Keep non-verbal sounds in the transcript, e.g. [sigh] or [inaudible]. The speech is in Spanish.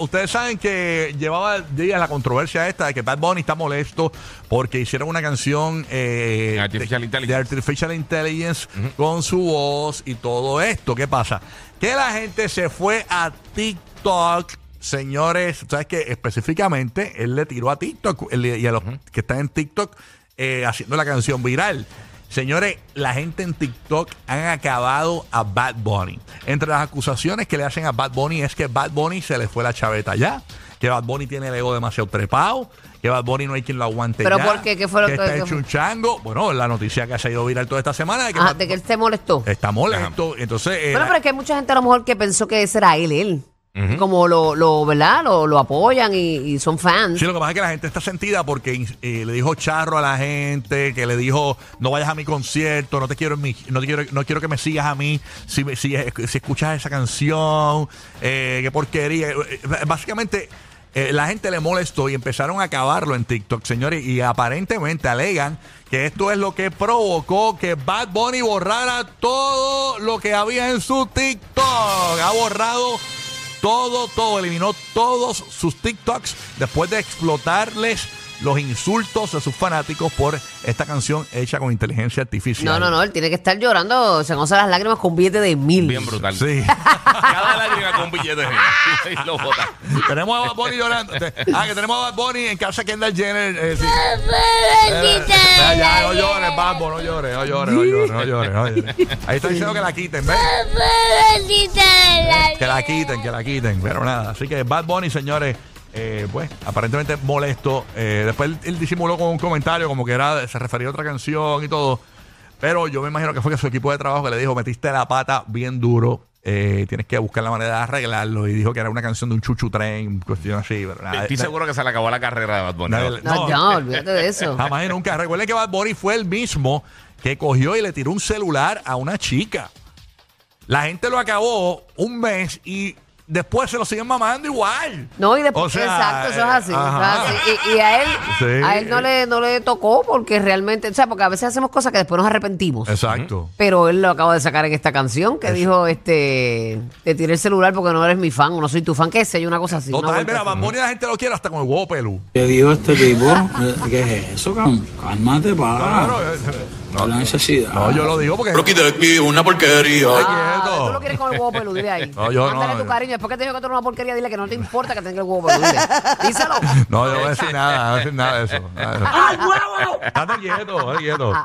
Ustedes saben que llevaba días la controversia esta de que Bad Bunny está molesto porque hicieron una canción eh, Artificial de, Intelligence. de Artificial Intelligence con su voz y todo esto. ¿Qué pasa? Que la gente se fue a TikTok. Señores, ¿sabes que Específicamente, él le tiró a TikTok él- y a los que están en TikTok eh, haciendo la canción viral. Señores, la gente en TikTok han acabado a Bad Bunny. Entre las acusaciones que le hacen a Bad Bunny es que Bad Bunny se le fue la chaveta ya, que Bad Bunny tiene el ego demasiado trepado, que Bad Bunny no hay quien lo aguante ¿Pero ya, por qué? ¿Qué fue lo que que- está que hecho fue? un chango. Bueno, la noticia que se ha ido viral toda esta semana de que, Ajá, Bad- de que él se molestó. está molesto. Entonces, eh, Bueno, pero es que hay mucha gente a lo mejor que pensó que ese era él, él. Como lo, lo, ¿verdad? Lo, lo apoyan y, y son fans. Sí, lo que pasa es que la gente está sentida porque eh, le dijo charro a la gente, que le dijo no vayas a mi concierto, no te quiero en mi, no te quiero, no quiero que me sigas a mí si, me- si, si escuchas esa canción, eh, qué porquería. Eh, Básicamente eh, la gente le molestó y empezaron a acabarlo en TikTok, señores, y aparentemente alegan que esto es lo que provocó que Bad Bunny borrara todo lo que había en su TikTok. Ha borrado todo, todo, eliminó todos sus TikToks después de explotarles los insultos de sus fanáticos por esta canción hecha con inteligencia artificial. No, no, no, él tiene que estar llorando, se goza las lágrimas con un billete de mil. Bien brutal. Sí. [laughs] Cada lágrima con un billete y [laughs] lo bota. tenemos a Bad Bunny llorando. Ah, que tenemos a Bad Bunny en casa de Kendall Jenner. eh, sí. Ya, ya, no llores, Bunny, no llores, no llores, no llores, no llores, no llores. Ahí está diciendo que la quiten, ¿ves? Que la quiten, que la quiten. Pero nada, así que Bad Bunny, señores, eh, pues aparentemente molesto. Eh, después él, él disimuló con un comentario como que era se refería a otra canción y todo. Pero yo me imagino que fue que su equipo de trabajo que le dijo, metiste la pata bien duro. eh, tienes que buscar la manera de arreglarlo. Y dijo que era una canción de un chuchu tren, cuestión así. Pero nada, Estoy seguro que se le acabó la carrera de Bad Bunny. No, no, ya, olvídate de eso. Jamás y nunca. Recuerden que Bad Bunny fue el mismo que cogió y le tiró un celular a una chica. La gente lo acabó un mes y después se lo siguen mamando igual. No, y después, O sea, exacto, eso es así. eso es ajá. así. Y, y a él, Sí. a él no le, no le tocó porque realmente, o sea, porque a veces hacemos cosas que después nos arrepentimos. Exacto. Pero él lo acaba de sacar en esta canción que dijo, este, te tiré el celular porque no eres mi fan o no soy tu fan, qué sé yo, una cosa así. una Total, vuelta mira, así. Bad Bunny la gente lo quiere hasta con el huevo pelú. ¿Qué dijo este tipo? [laughs] ¿Qué es eso, cabrón? Cálmate, Claro, para. eh, No, la necesidad. no, yo lo digo porque. Rocky de aquí, una porquería. Ah, quieto. tú lo quieres con el huevo peludo, dile ahí. No, yo no, Mándale tu cariño. Después que te dijo que tú eres una porquería, dile que no te importa que tenga el huevo peludo. Díselo. No, yo no voy a decir nada, no voy a decir nada de eso. ¡Ay, huevo! Estate quieto, estate quieto.